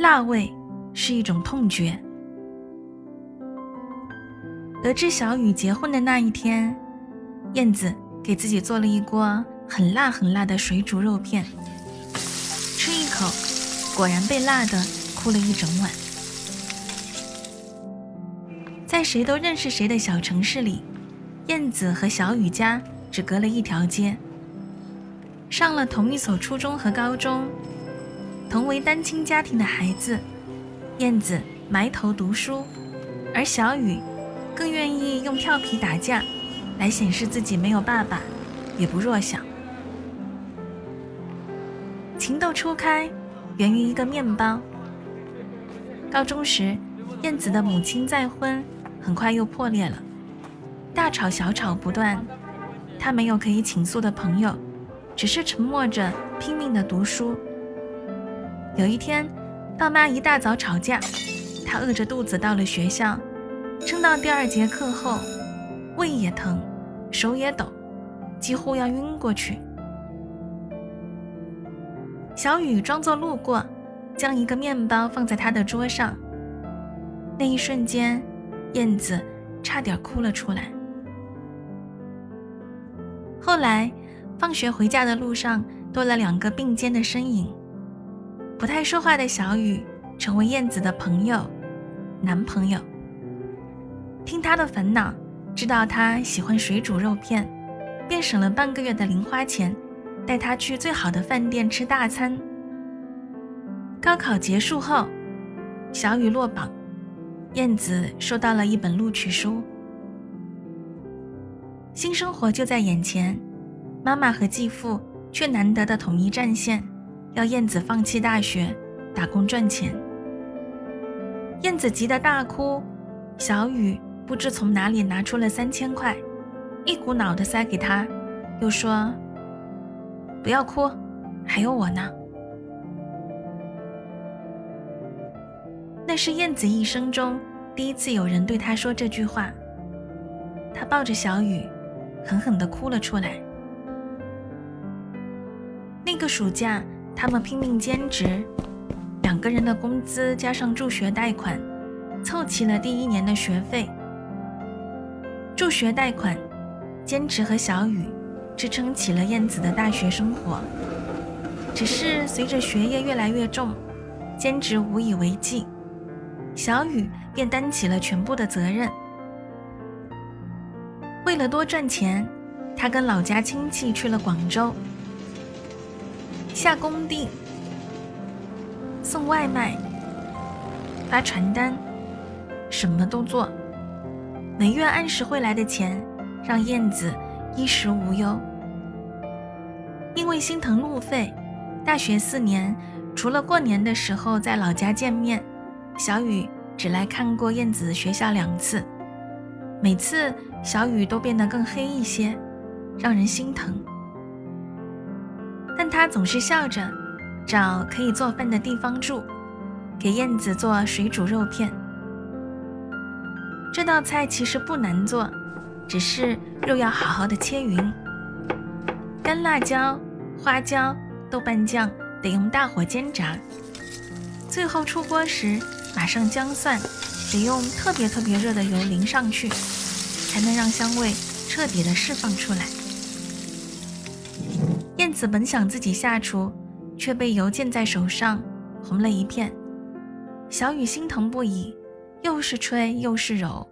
辣味是一种痛觉。得知小雨结婚的那一天，燕子给自己做了一锅很辣很辣的水煮肉片。吃一口，果然被辣的哭了一整晚。在谁都认识谁的小城市里，燕子和小雨家只隔了一条街。上了同一所初中和高中，同为单亲家庭的孩子，燕子埋头读书，而小雨。更愿意用跳皮打架来显示自己没有爸爸，也不弱小。情窦初开源于一个面包。高中时，燕子的母亲再婚，很快又破裂了，大吵小吵不断。她没有可以倾诉的朋友，只是沉默着拼命的读书。有一天，爸妈一大早吵架，她饿着肚子到了学校。撑到第二节课后，胃也疼，手也抖，几乎要晕过去。小雨装作路过，将一个面包放在他的桌上。那一瞬间，燕子差点哭了出来。后来，放学回家的路上多了两个并肩的身影。不太说话的小雨成为燕子的朋友，男朋友。听他的烦恼，知道他喜欢水煮肉片，便省了半个月的零花钱，带他去最好的饭店吃大餐。高考结束后，小雨落榜，燕子收到了一本录取书。新生活就在眼前，妈妈和继父却难得的统一战线，要燕子放弃大学，打工赚钱。燕子急得大哭，小雨。不知从哪里拿出了三千块，一股脑的塞给他，又说：“不要哭，还有我呢。”那是燕子一生中第一次有人对他说这句话。他抱着小雨，狠狠的哭了出来。那个暑假，他们拼命兼职，两个人的工资加上助学贷款，凑齐了第一年的学费。助学贷款，兼职和小雨支撑起了燕子的大学生活。只是随着学业越来越重，兼职无以为继，小雨便担起了全部的责任。为了多赚钱，他跟老家亲戚去了广州，下工地、送外卖、发传单，什么都做。每月按时汇来的钱，让燕子衣食无忧。因为心疼路费，大学四年，除了过年的时候在老家见面，小雨只来看过燕子学校两次。每次小雨都变得更黑一些，让人心疼。但他总是笑着，找可以做饭的地方住，给燕子做水煮肉片。这道菜其实不难做，只是肉要好好的切匀，干辣椒、花椒、豆瓣酱得用大火煎炸，最后出锅时马上姜蒜得用特别特别热的油淋上去，才能让香味彻底的释放出来。燕子本想自己下厨，却被油溅在手上，红了一片。小雨心疼不已。又是吹又是揉，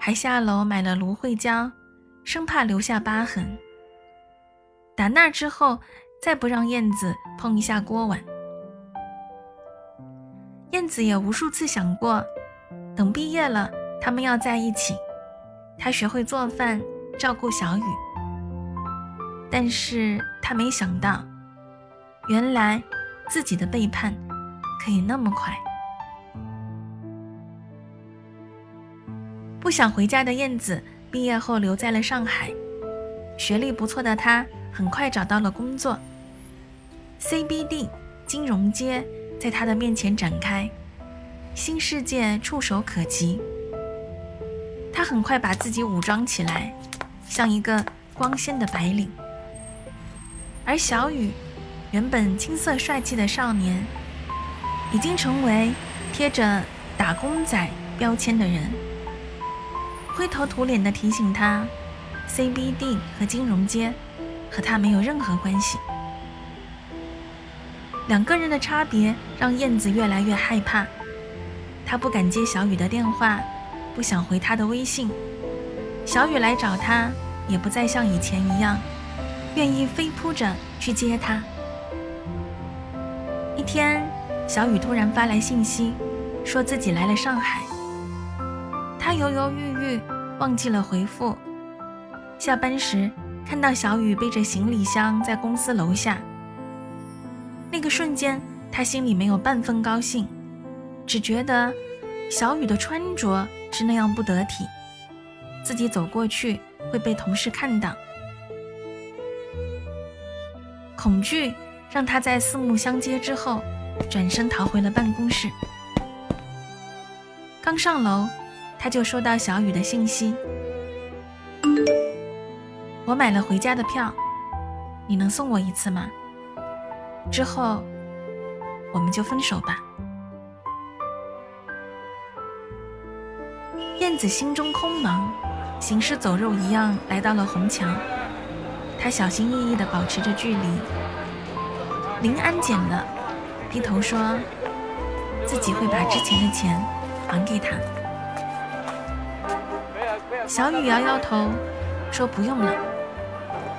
还下楼买了芦荟胶，生怕留下疤痕。打那之后，再不让燕子碰一下锅碗。燕子也无数次想过，等毕业了，他们要在一起，他学会做饭，照顾小雨。但是他没想到原来自己的背叛可以那么快。不想回家的燕子毕业后留在了上海学历不错的他很快找到了工作。Cbd 金融街在他的面前展开新世界触手可及。他很快把自己武装起来像一个光鲜的白领。而小雨，原本青涩帅气的少年，已经成为贴着打工仔标签的人。灰头土脸的提醒他，CBD 和金融街和他没有任何关系。两个人的差别让燕子越来越害怕，他不敢接小雨的电话，不想回他的微信。小雨来找他，也不再像以前一样。愿意飞扑着去接他。一天，小雨突然发来信息，说自己来了上海。他犹犹豫豫，忘记了回复。下班时，看到小雨背着行李箱在公司楼下，那个瞬间，他心里没有半分高兴，只觉得小雨的穿着是那样不得体，自己走过去会被同事看到。恐惧让他在四目相接之后，转身逃回了办公室。刚上楼，他就收到小雨的信息：“我买了回家的票，你能送我一次吗？之后我们就分手吧。”燕子心中空茫，行尸走肉一样来到了红墙。他小心翼翼地保持着距离。林安捡了，低头说：“自己会把之前的钱还给他。”小雨摇摇头，说：“不用了。”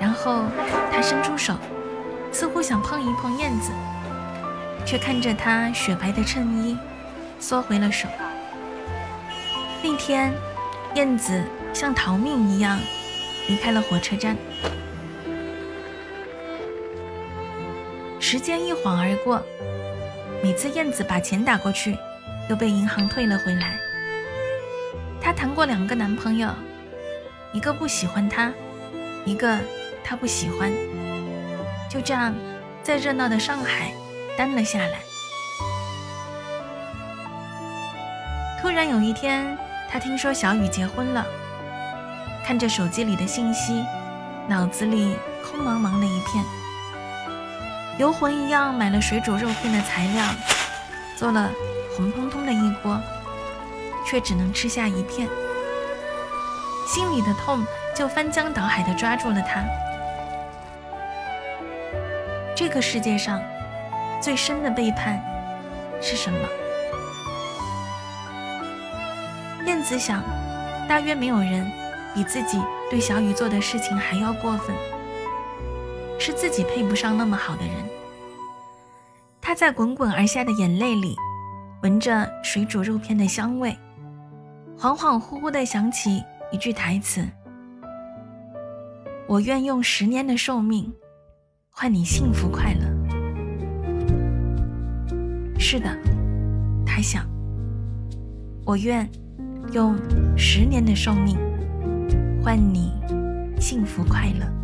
然后他伸出手，似乎想碰一碰燕子，却看着她雪白的衬衣，缩回了手。那天，燕子像逃命一样离开了火车站。时间一晃而过，每次燕子把钱打过去，都被银行退了回来。她谈过两个男朋友，一个不喜欢她，一个她不喜欢。就这样，在热闹的上海待了下来。突然有一天，她听说小雨结婚了，看着手机里的信息，脑子里空茫茫的一片。游魂一样买了水煮肉片的材料，做了红彤彤的一锅，却只能吃下一片。心里的痛就翻江倒海地抓住了他。这个世界上最深的背叛是什么？燕子想，大约没有人比自己对小雨做的事情还要过分。是自己配不上那么好的人。他在滚滚而下的眼泪里，闻着水煮肉片的香味，恍恍惚惚地想起一句台词：“我愿用十年的寿命，换你幸福快乐。”是的，他想，我愿用十年的寿命，换你幸福快乐。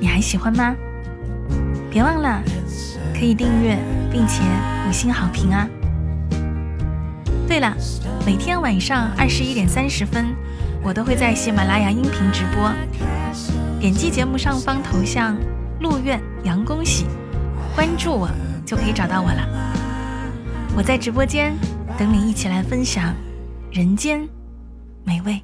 你还喜欢吗？别忘了可以订阅并且五星好评啊！对了，每天晚上二十一点三十分，我都会在喜马拉雅音频直播。点击节目上方头像“陆苑杨恭喜”，关注我就可以找到我了。我在直播间等你一起来分享人间美味。